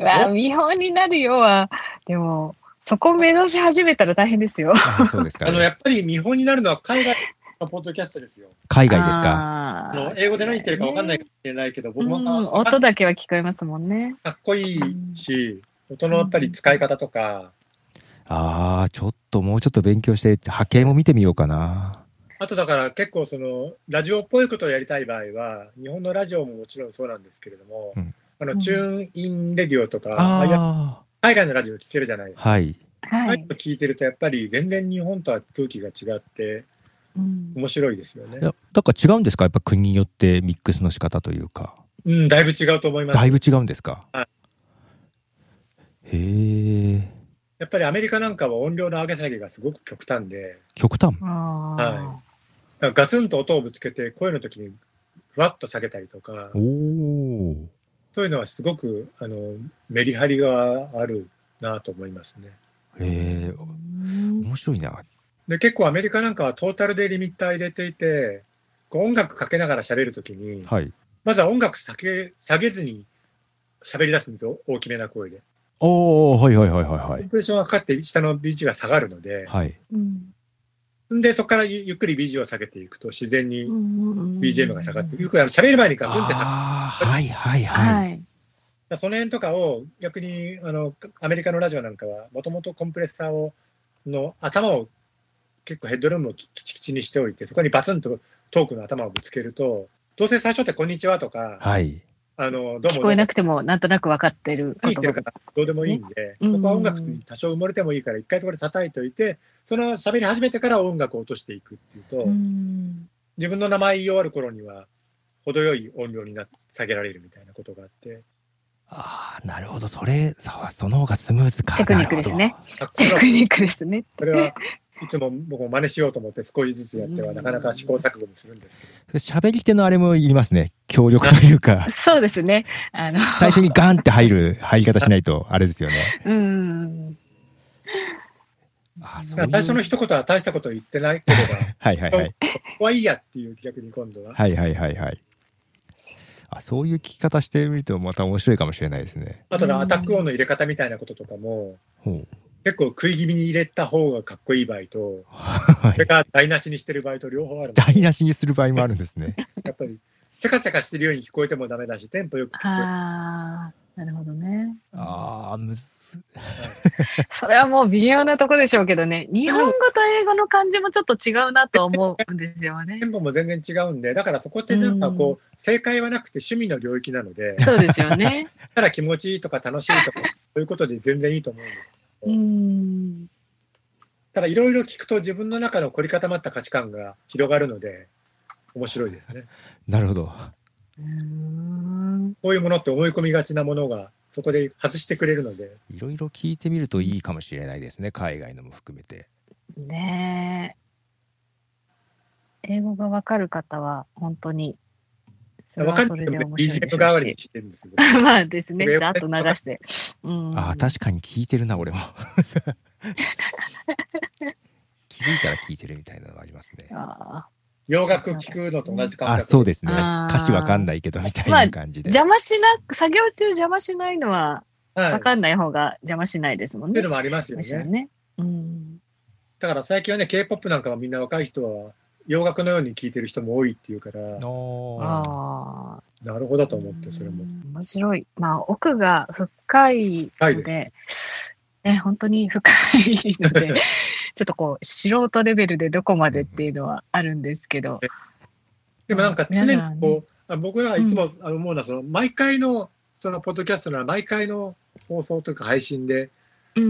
うわ見本になるよは、でも、そこ目指し始めたら大変ですよ。あそうですかあ。の、やっぱり見本になるのは海外のポッドキャストですよ。海外ですか？英語で何言ってるか分かんないかもしれないけど、僕うんも音だけは聞こえますもんね。かっこいいし、音のやっぱり使い方とか、ああ、ちょっともうちょっと勉強して、波形も見てみようかな。あとだから結構その、ラジオっぽいことをやりたい場合は、日本のラジオももちろんそうなんですけれども、うんあの、うんチューンインレディオとか、海外のラジオ聞けるじゃないですあ、か。はい。はい。聞いてるとやっぱり全然日本とは空気が違ってうん面白いですよねい。や、だから違うんですか？やっぱ国によってミックスの仕方というか。うん、だいぶ違うと思います。だいぶ違うんですか？はいへえ、やっぱりアメリカなんかは音量の上げ下げがすごく極端で、極端？あはーだからガツンと音をぶつけて声の時にふわっと下げたりとかお、お。そういうのはすごくあのメリハリがあるなと思いますね。へえ、うん面白いな。で結構アメリカなんかはトータルでリミッター入れていて、こう音楽かけながら喋るときに、はい。まずは音楽下げ下げずに喋り出すんですよ、大きめな声で。おおはいはいはいはいはい。コンプレッションがかかって下の BG が下がるので、はい。うんで、そこからゆゆっくり BG を下げていくと自然に BGM が下がって、る。よくあの喋る前にガクンって下がる。はいはい。はい。その辺とかを逆にあのアメリカのラジオなんかはもともとコンプレッサーをの頭を結構ヘッドルームをききちきちにしておいてそこにバツンとトークの頭をぶつけるとどうせ最初って「こんにちは」とかはい。「あのどうも聞こえなくても、なんとなく分かってるってるかどうでもいいんで、ねそこは音楽に多少埋もれてもいいから一回そこで叩いておいてその喋り始めてから音楽を落としていくっていうと、うん自分の名前言い終わる頃には程よい音量にな下げられるみたいなことがあってああ、なるほど。それ、そうその方がスムーズか。テクニックですね。テクニックですね。それはいつも僕も真似しようと思って少しずつやってはなかなか試行錯誤もするんですけど。喋り手のあれもいりますね。協力というか、そうですね。あの、最初にガンって入る入り方しないと、あれですよね。うん。あ最初の一言は大したこと言ってないければ はいはいはい。ここはいいやっていう逆に今度は、はいはいはいはい。あ、そういう聞き方してみるとまた面白いかもしれないですね。あとねアタック音の入れ方みたいなこととかもほう。結構食い気味に入れた方がかっこいい場合とはそれい。から台無しにしてる場合と両方ある台無しにする場合もあるんですね。やっぱりせかせかしてるように聞こえてもダメだしテンポよく聞こえああ、なるほどね。ああ、むず それはもう微妙なとこでしょうけどね。日本語と英語の漢字もちょっと違うなと思うんですよね テ。ンポも全然違うんで、だからそこってなんかこう、正解はなくて趣味の領域なので、そうですよね。ただ気持ちいいとか楽しいとか、そういうことで全然いいと思うんです。うん。ただいろいろ聞くと自分の中の凝り固まった価値観が広がるので、面白いですね。なるほど。う んこういうものって思い込みがちなものが、そこで外してくれるので、いろいろ聞いてみるといいかもしれないですね。海外のも含めて。ねえ。英語がわかる方は本当に。わかんないけどれで面白い BGM 代わりに。してるんですよ。まあですね。僕ざっと流して。うん。ああ、確かに聞いてるな、俺も。気づいたら聞いてるみたいなのがありますね。あ洋楽聞くのと同じ感覚あ、そうですね。歌詞わかんないけど、みたいまあな感じで。邪魔しな、作業中邪魔しないのは、わかんない方が邪魔しないですもんねていうの。もありますよね。ね。うん。だから最近はね、K-POP なんかはみんな若い人は洋楽のように聴いてる人も多いっていうから、ああ。なるほどと思って、それも。面白い。まあ、奥が深いので、ね、本当に深いので、ちょっとこう、素人レベルでどこまでっていうのはあるんですけど、でもなんか常にこう、あ僕らはいつもあの思うのは、その毎回の、そのポッドキャストなら毎回の放送というか配信で、うん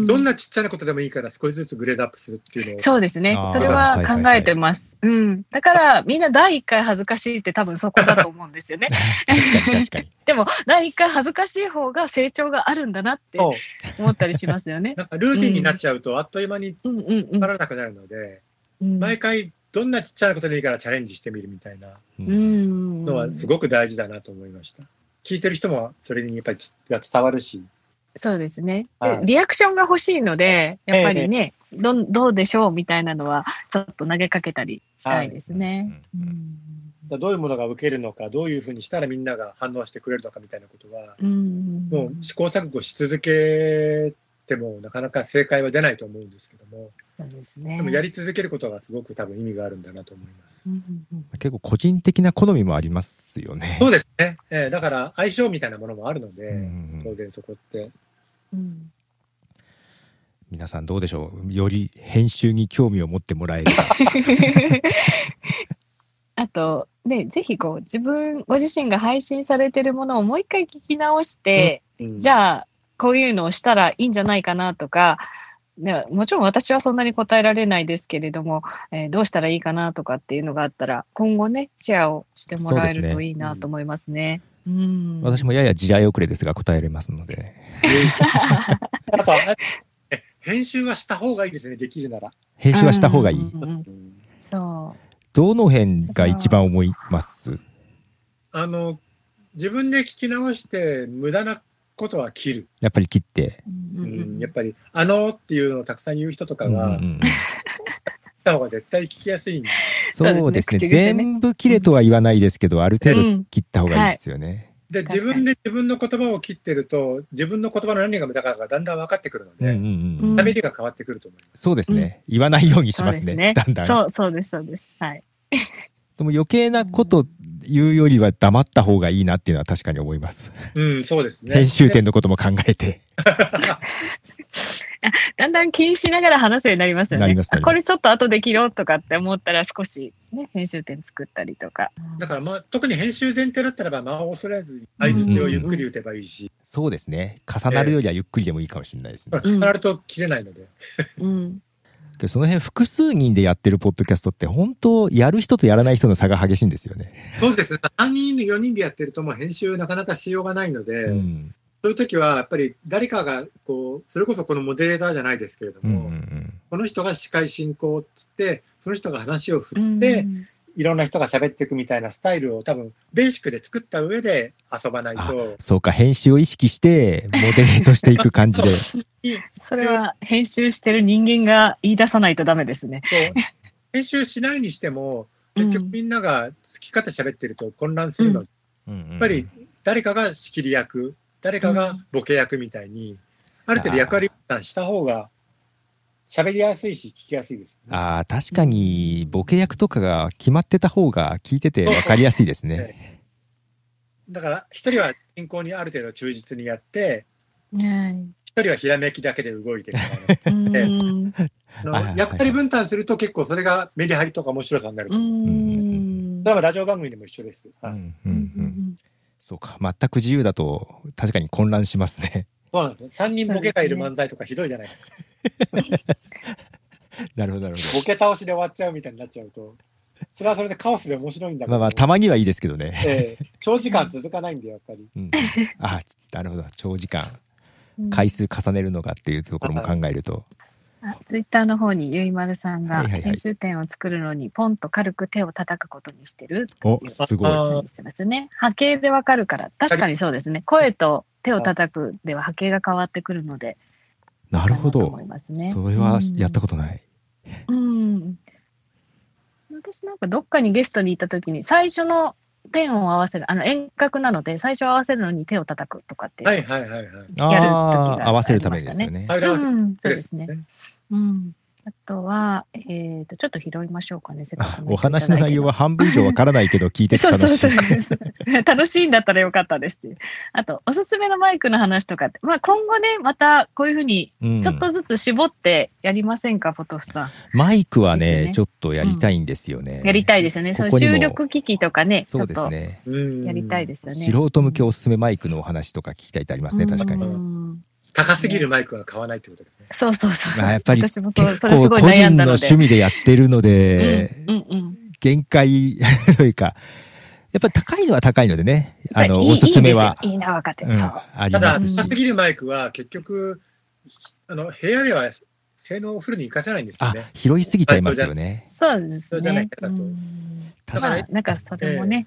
どんなちっちゃなことでもいいから少しずつグレードアップするっていうのを、そうですね。それは考えてます。うん。だから、みんな第一回恥ずかしいって多分そこだと思うんですよね。確かに確かに。でも、第一回恥ずかしい方が成長があるんだなって思ったりしますよね。なんかルーティンになっちゃうとあっという間にうんうんうんならなくなるので、うん。毎回どんなちっちゃなことでもいいからチャレンジしてみるみたいなううんん。のはすごく大事だなと思いました。聞いてる人もそれにやっぱりが伝わるし、そうですね。ではい。リアクションが欲しいので、やっぱりね、どんどうでしょうみたいなのは、ちょっと投げかけたりしたいですね。はい。うん。どういうものが受けるのか、どういうふうにしたらみんなが反応してくれるのかみたいなことは、うん。もう試行錯誤し続けてもなかなか正解は出ないと思うんですけども、そうですね。でもやり続けることがすごく多分意味があるんだなと思います。うんうんうん結構個人的な好みもありますよね。そうですね。えーだから相性みたいなものもあるので、うん当然そこって。うん皆さんどうでしょう？より編集に興味を持ってもらえる。あと、ね、ぜひこう、自分、ご自身が配信されてるものをもう一回聞き直して、じあ、ゃあ、こういうのをしたらいいんじゃないかなとか、ね、もちろん私はそんなに答えられないですけれども、えーどうしたらいいかなとかっていうのがあったら、今後ね、シェアをしてもらえるといいなと思いますね。うん。私もやや時代遅れですが答えれますので。編集はした方がいいですね、できるなら。編集はした方がいい。うんうんうんうんそどの辺が一番思います？あの、自分で聞き直して無駄なことは切る。やっぱり切って。う。うんやっぱり、あのっていうのをたくさん言う人とかうんが、うんた方が絶対聞きやすいそうですね。全部切れとは言わないですけど、ある程度うん切った方がいいですよね。で、自分で自分の言葉を切ってると、自分の言葉の何が無駄かがだんだん分かってくるので、うんうんうんうん喋りが変わってくると思います。そうですね。言わないようにしますね。だんだん。そう、そうです、そうです。はい。でも余計なこと言うよりは黙った方がいいなっていうのは確かに思います。うん、そうですね。編集点のことも考えて。だんだん気にしながら話すようになりますよね。なりますなりますあこれちょっと後で切ろうとかって思ったら少しね、編集点作ったりとか。だからまあ、特に編集前提だったらば、間を恐れずに相槌をゆっくり打てばいいし、そうですね。重なるよりはゆっくりでもいいかもしれないですね。重なると切れないので。うん。その辺複数人でやってるポッドキャストって本当やる人とやらない人の差が激しいんですよね。そうですね。3人、4人でやってるともう編集なかなかしようがないので、うん。そういう時はやっぱり誰かがこう、それこそこのモデレーターじゃないですけれどうんうんうも、ん。この人が司会進行っつって、その人が話を振うんって、いろんな人が喋っていくみたいなスタイルを多分ベーシックで作った上で遊ばないあと、そうか、編集を意識して、モデレートしていく感じで。それは編集してる人間が言い出さないとダメですね。編集しないにしても、結局みんなが好き勝手喋ってると混乱するので、やっやっぱり誰かが仕切り役、誰かがボケ役みたいに、ある程度役割分担した方が喋りやすいし聞きやすいです、ね。ああ、確かに、ボケ役とかが決まってた方が聞いてて分かりやすいですね。だから、一人は進行にある程度忠実にやって、ね一人はひらめきだけで動いてる役割分担すると結構それがメリハリとか面白さになる。うだん。からラジオ番組でも一緒です。そうか。全く自由だと確かに混乱しますね。そうなんですね。三人ボケがいる漫才とかひどいじゃないですか。なるほど、なるほボケ倒しで終わっちゃうみたいになっちゃうと、それはそれでカオスで面白いんだ。まあまあ、たまにはいいですけどね。ええ長時間続かないんで、やっぱり。うん、あ、なるほど。長時間、うん回数重ねるのかっていうところも考えると。あツイッターの方にゆいまるさんが編集点を作るのにポンと軽く手を叩くことにしてるおという、すごい。ね。波形でわかるから確かにそうですね。声と手を叩くでは波形が変わってくるので。なるほど。それはやったことない。うん。私なんかどっかにゲストに行った時に最初の点を合わせるあの遠隔なので最初合わせるのに手を叩くとかって。はいはいはいはい。やる時がああ、合わせるためですよね。うん、そうでです。ね。うん。あとは、えっ、と、ちょっと拾いましょうかね、お話の内容は半分以上わからないけど聞いて楽しい。そうそうそう。楽しいんだったらよかったですって。あと、おすすめのマイクの話とかって、まあ今後ね、またこういうふうにうんちょっとずつ絞ってやりませんか、ポトフさん。マイクはねねちょっとやりたいんですよね。やりたいですよね。そのここにも収録機器とかね、ちそうですね。うんやりたいですよね。素人向けおすすめマイクのお話とか聞きたいってありますね、確かに。うん高すぎるマイクは買わないってことですね。そうそうそうそう。まあやっぱり私もそう結構個人の趣味でやってるので、うんうんうん。限界 というか、やっぱり高いのは高いのでね、あの、おすすめは、いいな、分かってる。うん、ただ。高すぎるマイクは結局、あの、部屋では性能をフルに活かせないんですよあね。、拾いすぎちゃいますよね。そうですそうじゃないね。かとうん確かに。まあ、なんかそれもね、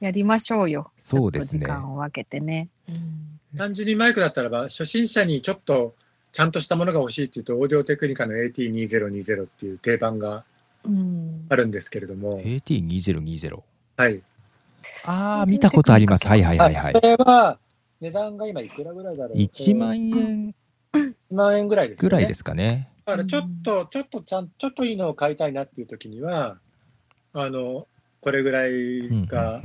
やりましょうよ。そうですねちょっと時間を分けてね。うん単純にマイクだったらば、初心者にちょっとちゃんとしたものが欲しいっていうと、オーディオテクニカの AT2020 っていう定番がうんあるんですけれども、AT2020。はい。ああ、見たことあります。はいはいはいはいそ。れは、値段が今いくらぐらいだろう1万円1万円ぐらいですよね。ぐらいですかね。だからちょっと、ちょっとちゃん、ちょっといいのを買いたいなっていう時には、あの、これぐらいうんうんが、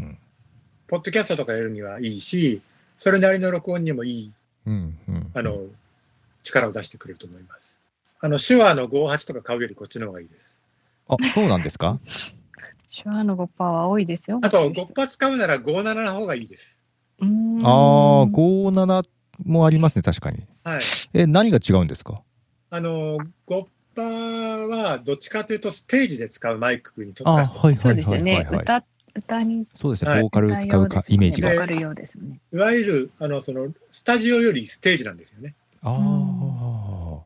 ポッドキャストとかやるにはいいし、それなりの録音にもいい、うんうんあの、力を出してくれると思います。あの、手話の58とか買うよりこっちの方がいいです。あ、そうなんですか？手話の5%は多いですよ。あと、5発使うなら57の方がいいです。うんああ、57もありますね、確かに。はい。え、何が違うんですか？あの、5パーはどっちかというとステージで使うマイクに特あ、化してはいそうはいはいはい、ですよね。はい。歌、歌にそうですね、はいボーカル使うかイメージが。あわかるようですよね。いわゆる、あの、その、スタジオよりステージなんですよね。あ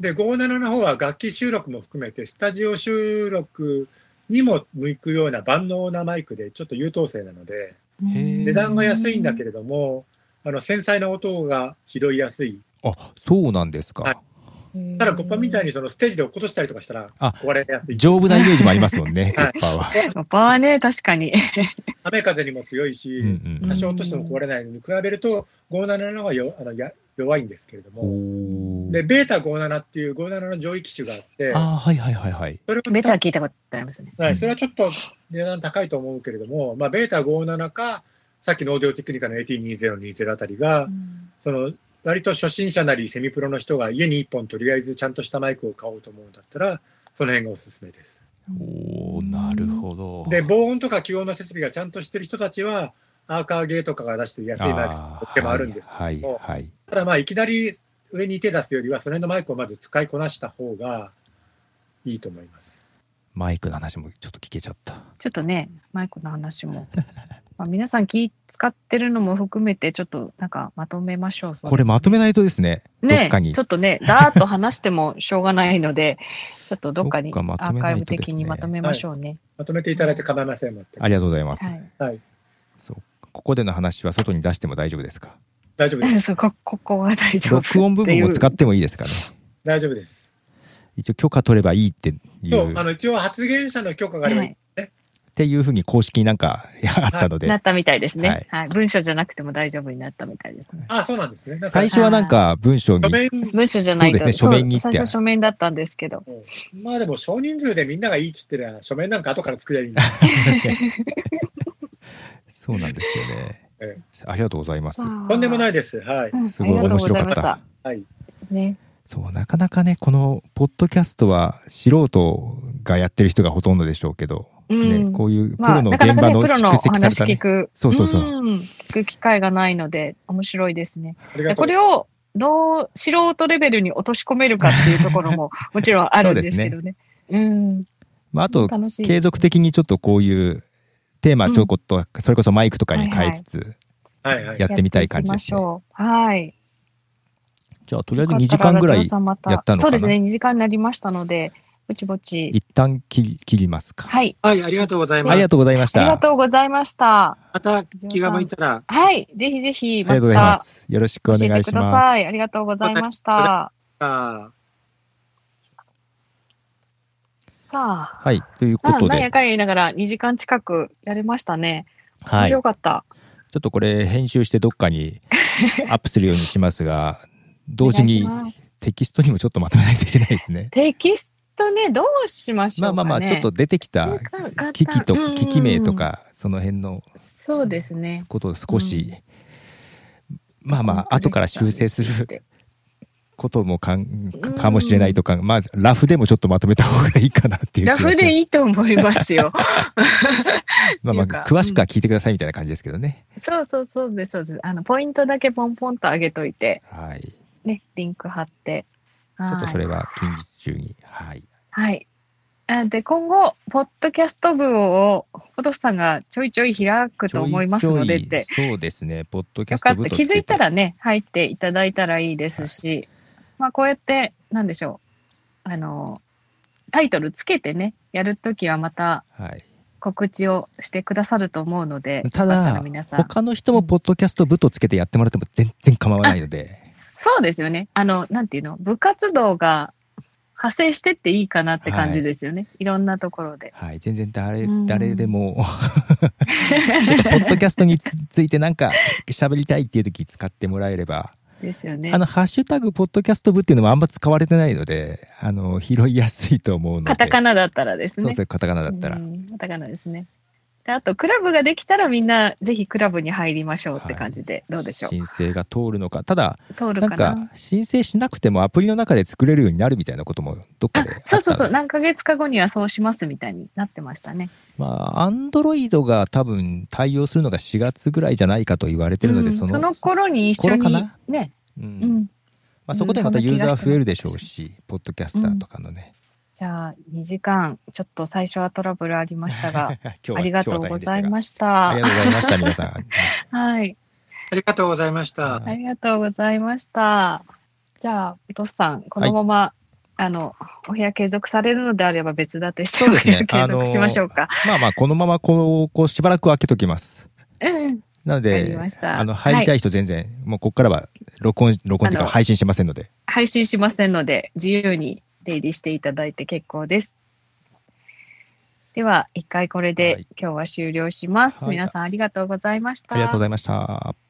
で、57の方は楽器収録も含めて、スタジオ収録にも向くような万能なマイクで、ちょっと優等生なので、値段が安いんだけれども、あの、繊細な音が拾いやすい。あ、そうなんですか。はいただ、ゴッパみたいにそのステージで落っことしたりとかしたらあ壊れやすい。丈夫なイメージもありますもんね、はいペッパーは。5%はね、確かに。雨風にも強いし、多少落としても壊れないのに比べると、57の方がよあのや弱いんですけれども、で、ベータ57っていう57の上位機種があって、ああ、はいはいはいはい。それベタはは聞いたことありますね。はい、それはちょっと値段高いと思うけれども、まあ、ベータ57か、さっきのオーディオテクニカの AT2020 あたりが、その、割と初心者なりセミプロの人が家に1本とりあえずちゃんとしたマイクを買おうと思うんだったら、その辺がおすすめです。おおなるほど。で、防音とか気温の設備がちゃんとしてる人たちは、アーカーゲーとかが出してる安いマイクでもあるんですけはいども、はいはい。ただまあ、いきなり上に手出すよりは、その辺のマイクをまず使いこなした方がいいと思います。マイクの話もちょっと聞けちゃった。ちょっとね、マイクの話も。まあ、皆さん気使ってるのも含めて、ちょっとなんかまとめましょう。これまとめないとですね、どっねかにちょ。っとね、だーっと話してもしょうがないので、ちょっとどっかにアーカイブ的にまとめましょうね。まとめていただいて構いません。ありがとうございます。はい。はい。そうここでの話は外に出しても大丈夫ですか？大丈夫です。こここは大丈夫録音部分も使ってもいいですかね？大丈夫です。一応許可取ればいいっていそう、う、あの、一応発言者の許可があればいい。っていうふうに公式になんか あったので、なったみたいですね、ははいい。文章じゃなくても大丈夫になったみたいですね。あそうなんですね。最初はなんか文章に書、面、文章じゃないとそうですね書面に最初書面だったんですけど。まあでも少人数でみんながいいっつってりゃ書面なんか後から作りゃいいんだ。確かに。そうなんですよね。えありがとうございます。とんでもないい。です。はい。うんすごい面白かった。はい。ね。そう、なかなかね、このポッドキャストは素人がやってる人がほとんどでしょうけど、うんね、こういうプまあ、ロの現場の蓄積され話たね。聞く。そうそうそうん聞く機会がないので、面白いですね。これをどう素人レベルに落とし込めるかっていうところも もちろんあるんですけどね。うん。まあ、あと、継続的にちょっとこういうテーマちょこっと、それこそマイクとかに変えつつ、はいはい。やってみたい感じですね。ょう。はい。じゃあ、とりあえず2時間ぐらいやったのかな？そうですね、2時間になりましたので、ぼちぼち。一旦切り切りますか。はい。はい、ありがとうございます。ありがとうございました。ありがとうございました。また気が向いたら、はい。ぜひぜひ、まありがとうございまたす。よろしくお願いします。てください。ありがとうございました。あさあ、はい。というこまあ、とで、なんやかんや言いながら2時間近くやれましたね。はい。ちょよかった。っとこれ編集してどっかに アップするようにしますが、同時にテキストにもちょっとまとめないといけないですね。テキストね、どうしましょうか、ね。まあまあまあ、ちょっと出てきた機器と機器名とか、その辺のそうですね。ことを少し、まあまあ、後から修正することもかんかもしれないとか、まあ、ラフでもちょっとまとめた方がいいかなっていう気ラフでいいと思いますよ。まあまあ、詳しくは聞いてくださいみたいな感じですけどね。そうそうそうです、そうです。あの、ポイントだけポンポンと上げといて、はい。ね、リンク貼って。ちちょっとそれは近日中に。はい。はい。あで、今後、ポッドキャスト部を、ポトフさんがちょいちょい開くと思いますのでって。ちょいちょいそうですね。ポッドキャ。スト部と気づいたららね、入っていただいたらいいですし、まあ、こうやって、なんでしょう。あの、タイトルつけてね、やるときはまたはい。告知をしてくださると思うので、ただ。他の人もポッドキャスト部とつけてやってもらっても全然構わないので、そうですよね。あの、なんていうの、部活動が派生してっていいかなって感じですよね。い、ろんなところで。はい、全然誰うん誰でもちょ っとポッドキャストにつついてなんか喋りたいっていう時使ってもらえれば、ですよねあ。のハッシュタグポッドキャスト部っていうのもあんま使われてないので、あの拾いやすいと思うので、カタカナだったらですね。そうそうカタカナだったら、うんカタカナですね。であと、クラブができたらみんなぜひクラブに入りましょうって感じで、どうでしょう？申請が通るのか、ただ通るな？んか申請しなくてもアプリの中で作れるようになるみたいなこともどっかあで。そうそうそう、の何ヶ月か後にはそうしますみたいになってましたね。まあ、アンドロイドが多分対応するのが4月ぐらいじゃないかと言われてるので、うんその、その頃に一緒にね、うん。うん、まあ、そこでまたユーザー増えるでしょうし、ポッドキャスターとかのね。じゃあ2時間、ちょっと最初はトラブルありましたが、今日はありがとうございましした。ありがとうございました、皆さん。はい。ありがとうございました。ありがとうございました。じゃあ、お父さん、このまま、あの、お部屋継続されるのであれば別立てしてそうですね継続しましょうか。まあまあ、このままこう、こうしばらく開けときます。うん。なのであの、入りたい人全然、もうここからは録音、録音というか配信しませんので。配信しませんので、自由に出入りしていただいて結構です。では、一回これはでい今日は終了します。はい皆さんありがとうございました。ありがとうございました。